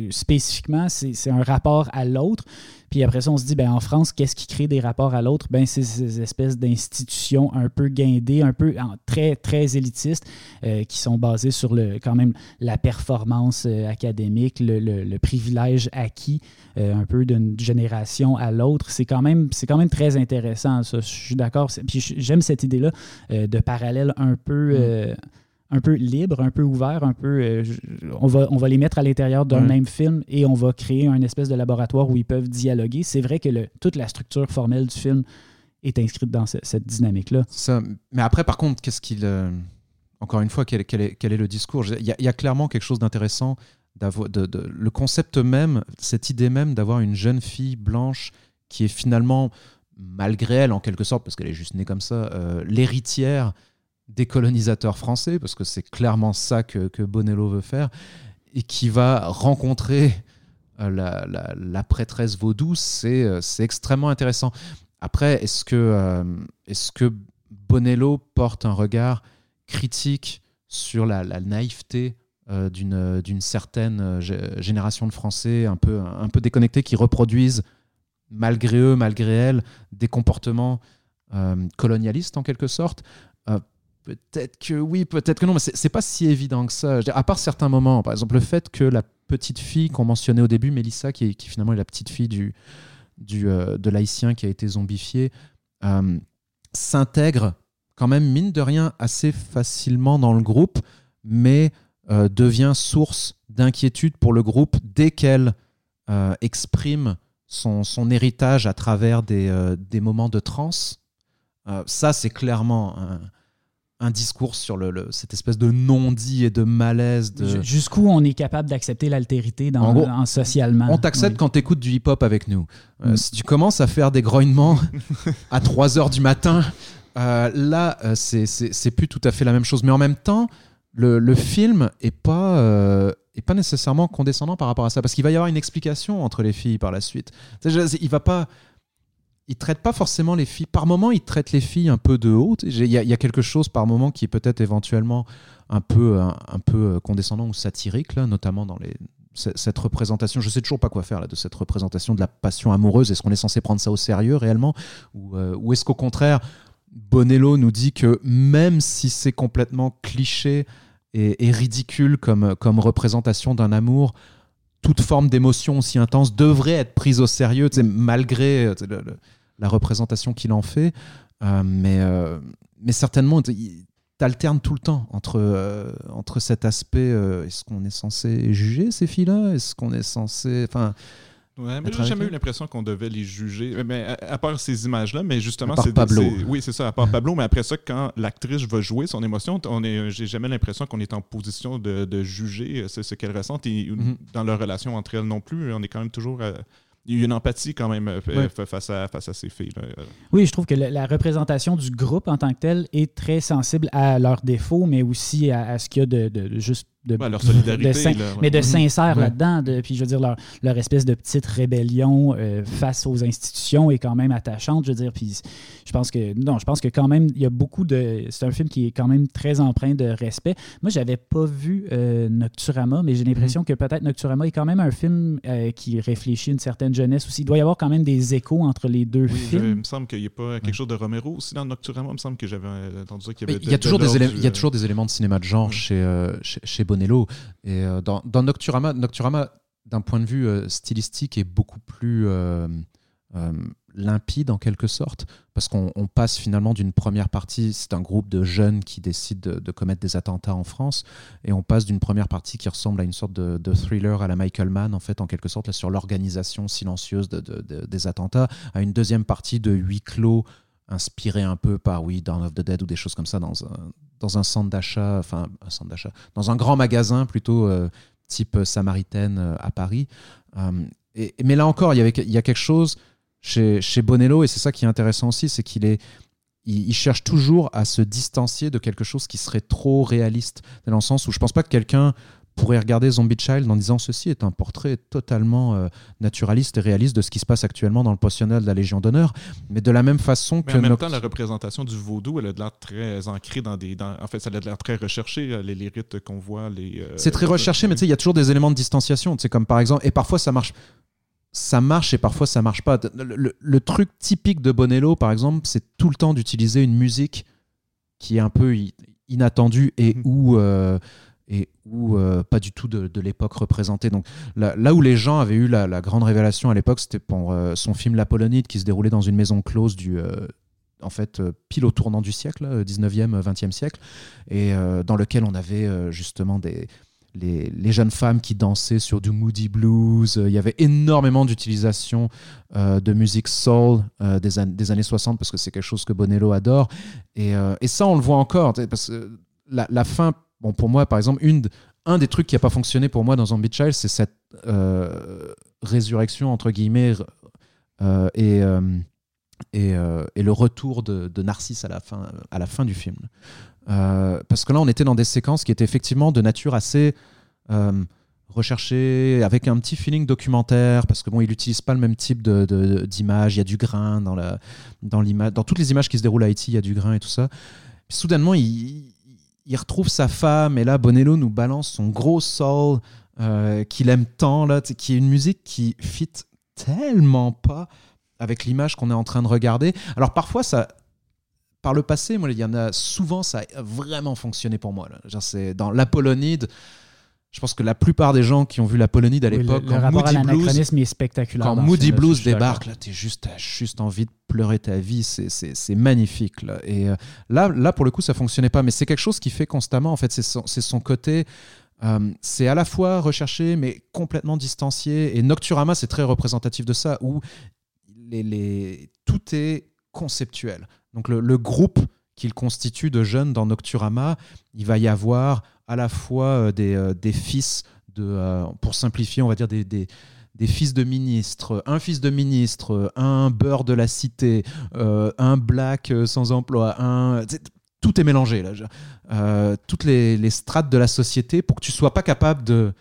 spécifiquement, c'est un rapport à l'autre. Puis après ça, on se dit, ben, en France, qu'est-ce qui crée des rapports à l'autre? Ben, c'est ces espèces d'institutions un peu guindées, un peu très, très élitistes, euh, qui sont basées sur le, quand même la performance euh, académique, le, le- le privilège acquis euh, un peu d'une génération à l'autre. C'est quand, même- c'est quand même très intéressant, ça. Je suis d'accord. Puis j'aime cette idée-là de parallèle un peu. euh, un peu libre, un peu ouvert, un peu. euh, on, va, on va les mettre à l'intérieur d'un Ouais. même film et on va créer un espèce de laboratoire où ils peuvent dialoguer. C'est vrai que le- toute la structure formelle du film est inscrite dans ce- cette dynamique-là. Mais après, par contre, qu'est-ce qu'il. euh, encore une fois, quel, quel est, quel est le discours? Il y, a- il y a clairement quelque chose d'intéressant. d'avoir de, de- le concept même, cette idée même d'avoir une jeune fille blanche qui est finalement, malgré elle en quelque sorte, parce qu'elle est juste née comme ça, euh, l'héritière des colonisateurs français, parce que c'est clairement ça que, Bonello veut faire, et qui va rencontrer euh, la, la- la prêtresse vaudou, c'est euh, c'est extrêmement intéressant. Après, est-ce que, euh, est-ce que Bonello porte un regard critique sur la, naïveté euh, d'une certaine euh, gé- génération de Français un peu, un peu déconnectés qui reproduisent, malgré eux, malgré elles, des comportements colonialistes en quelque sorte Peut-être que oui, peut-être que non, mais c'est pas si évident que ça. À part certains moments, par exemple le fait que la petite fille qu'on mentionnait au début, Mélissa, qui, qui finalement est la petite fille du, du, euh, de l'haïtien qui a été zombifié, euh, s'intègre quand même, mine de rien, assez facilement dans le groupe, mais euh, devient source d'inquiétude pour le groupe dès qu'elle euh, exprime son, son héritage à travers des, des moments de transe. Ça, c'est clairement un discours sur le, le- cette espèce de non-dit et de malaise. De... Ju- Jusqu'où on est capable d'accepter l'altérité dans, En gros, en socialement. On t'accepte Oui. quand t'écoutes du hip-hop avec nous. Euh, Mm. Si tu commences à faire des grognements à 3 heures du matin, euh, là, euh, c'est- plus tout à fait la même chose. Mais en même temps, le, le film est pas, euh, est pas nécessairement condescendant par rapport à ça. Parce qu'il va y avoir une explication entre les filles par la suite. Il va pas. Il traite pas forcément les filles. Par moment, il traite les filles un peu de haut. Il y, a- quelque chose par moment qui est peut-être éventuellement un peu, un, un peu condescendant ou satirique, là, notamment dans cette représentation. Je sais toujours pas quoi faire là, de cette représentation de la passion amoureuse. Est-ce qu'on est censé prendre ça au sérieux réellement? Ou, euh, est-ce qu'au contraire, Bonello nous dit que même si c'est complètement cliché et, ridicule comme, représentation d'un amour, toute forme d'émotion aussi intense devrait être prise au sérieux, malgré euh, la représentation qu'il en fait. Euh, mais, euh, mais certainement, tu alternes tout le temps entre, euh, entre cet aspect est-ce qu'on est censé juger ces filles-là? Est-ce qu'on est censé. Enfin, Ouais, mais j'ai jamais eu l'impression qu'on devait les juger. Mais à, à part ces images-là, mais justement, À part c'est Pablo. Oui, c'est ça, à part Pablo. Mais après ça, quand l'actrice va jouer son émotion, on est, j'ai jamais l'impression qu'on est en position de, de juger ce, ce qu'elle ressent. Et Mhm. dans leur relation entre elles non plus, on est quand même toujours. Euh, il y a une empathie quand même euh, Ouais. face, à, face à ces filles. là. Oui, je trouve que la, la représentation du groupe en tant que tel est très sensible à leurs défauts, mais aussi à, à ce qu'il y a de, de- de juste de, Ouais, leur solidarité, de sin- leur- mais de Mhm. sincère Ouais. là-dedans. de- Puis je veux dire, leur, leur espèce de petite rébellion euh, face aux institutions est quand même attachante. Je veux dire, puis je pense que non, je pense que quand même il y a beaucoup de. C'est un film qui est quand même très empreint de respect. Moi, j'avais pas vu euh, Nocturama, mais j'ai l'impression que peut-être Nocturama est quand même un film euh, qui réfléchit une certaine jeunesse aussi. Il doit y avoir quand même des échos entre les deux Oui, films. il me semble qu'il n'y a pas quelque chose de Romero aussi dans Nocturama. Il me semble que j'avais entendu ça qu'il y avait. Il y, a toujours de des il y a toujours des éléments de cinéma de genre chez, euh, chez, chez Et euh, dans, Nocturama, Nocturama d'un point de vue euh, stylistique, est beaucoup plus euh, limpide en quelque sorte, parce qu'on on passe finalement d'une première partie, c'est un groupe de jeunes qui décident de, commettre des attentats en France, et on passe d'une première partie qui ressemble à une sorte de, thriller à la Michael Mann, en fait, en quelque sorte, là, sur l'organisation silencieuse de- de- de- des attentats, à une deuxième partie de huis clos inspiré un peu par oui Dawn of the Dead ou des choses comme ça dans un, dans un centre d'achat enfin un centre d'achat dans un grand magasin plutôt euh, type Samaritaine euh, à Paris. Euh, mais là encore il y avait il y a quelque chose chez, chez Bonello et c'est ça qui est intéressant aussi c'est qu'il est il, cherche toujours à se distancier de quelque chose qui serait trop réaliste. Dans le sens où je pense pas que quelqu'un pourrait regarder Zombie Child en disant ceci est un portrait totalement euh, naturaliste et réaliste de ce qui se passe actuellement dans le pensionnat de la Légion d'honneur mais de la même façon Mais que en même temps, la représentation du vaudou, elle a de l'air très ancrée dans des. dans- en fait, ça a de l'air très recherché, euh, les, les rites qu'on voit. les. euh, C'est très recherché, mais tu sais, il y a toujours des éléments de distanciation. Tu sais, comme par exemple, et parfois ça marche. Ça marche et parfois ça marche pas. Le, le- le truc typique de Bonello, par exemple, c'est tout le temps d'utiliser une musique qui est un peu inattendue et ou euh, et ou euh, pas du tout de, l'époque représentée. Donc là, où les gens avaient eu la, grande révélation à l'époque, c'était pour euh, son film La Polonide qui se déroulait dans une maison close du euh, en fait pile au tournant du siècle, là, 19e, 20e siècle, et dans lequel on avait justement des les, jeunes femmes qui dansaient sur du moody blues. Il y avait énormément d'utilisation de musique soul des, des années 60 parce que c'est quelque chose que Bonello adore. Et, et ça, on le voit encore. Parce que la fin, bon, pour moi, par exemple, une, un des trucs qui n'a pas fonctionné pour moi dans Zombie Child, c'est cette euh, résurrection, entre guillemets, euh, et, euh, et, le retour de, Narcisse à la fin, à la fin du film. Parce que là, on était dans des séquences qui étaient effectivement de nature assez recherchée, avec un petit feeling documentaire, parce que bon, il n'utilise pas le même type d'image. Il y a du grain dans, dans, toutes les images qui se déroulent à Haïti, il y a du grain et tout ça. Soudainement, il, il retrouve sa femme, et là, Bonello nous balance son gros soul euh, qu'il aime tant, là, qui est une musique qui fit tellement pas avec l'image qu'on est en train de regarder. Alors parfois, ça, par le passé, moi, il y en a souvent, ça a vraiment fonctionné pour moi. C'est dans l'Apollonide. Je pense que la plupart des gens qui ont vu l'Apollonide à Oui, l'époque, le, le quand rapport à Moody Blues, est spectaculaire. quand Moody Blues débarque, là, t'es juste, t'as juste envie de pleurer ta vie. C'est, magnifique. Là. Et euh, là, là, pour le coup, ça fonctionnait pas. Mais c'est quelque chose qui fait constamment. En fait, c'est son, son côté. euh, c'est à la fois recherché, mais complètement distancié. Et Nocturama, c'est très représentatif de ça, où les, les- tout est conceptuel. Donc le, groupe qu'il constitue de jeunes dans Nocturama, il va y avoir à la fois euh, des, des fils de, pour simplifier, on va dire des, des fils de ministres, un fils de ministre, un beurre de la cité, euh, un black euh, sans emploi, un... Tout est mélangé là. Euh, toutes les, les strates de la société pour que tu sois pas capable de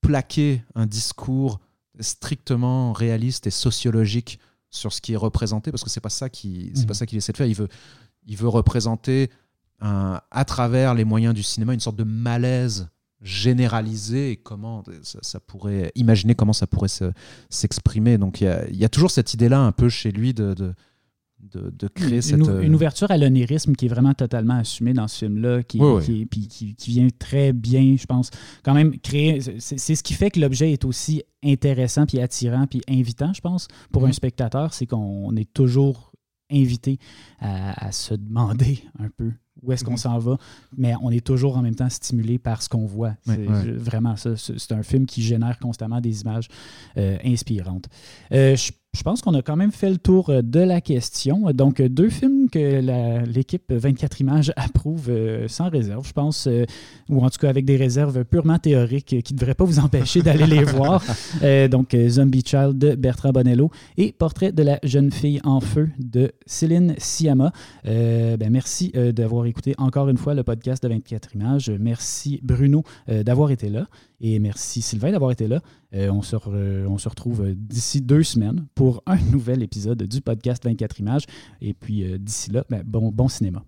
plaquer un discours strictement réaliste et sociologique sur ce qui est représenté parce que c'est pas ça qui c'est pas ça qu'il essaie de faire il veut il veut représenter un- à travers les moyens du cinéma une sorte de malaise généralisé et comment ça, ça pourrait imaginer comment ça pourrait se- s'exprimer donc il y a, il y a toujours cette idée là un peu chez lui de de, de, de créer une, cette euh, une ouverture à l'onirisme qui est vraiment totalement assumée dans ce film-là, qui, Oui, oui. qui, puis qui- qui vient très bien, je pense, quand même créer. C'est ce qui fait que l'objet est aussi intéressant, puis attirant, puis invitant, je pense, pour Mhm. un spectateur, c'est qu'on est toujours invité à, à se demander un peu où est-ce qu'on Mhm. s'en va, mais on est toujours en même temps stimulé par ce qu'on voit. C'est vraiment ça. C'est c'est un film qui génère constamment des images euh, inspirantes. Euh, je je pense qu'on a quand même fait le tour euh, de la question. Donc, euh, deux films que l'équipe 24 images approuve euh, sans réserve, je pense, ou en tout cas avec des réserves purement théoriques qui ne devraient pas vous empêcher d'aller les voir. donc, Zombie Child de Bertrand Bonello et Portrait de la jeune fille en feu de Céline Siama. ben, merci d'avoir écouté encore une fois le podcast de 24 images. Merci Bruno d'avoir été là. Et merci Sylvain d'avoir été là. Euh, on, se retrouve d'ici deux semaines pour un nouvel épisode du podcast 24 images. Et puis euh, d'ici là, ben, bon cinéma.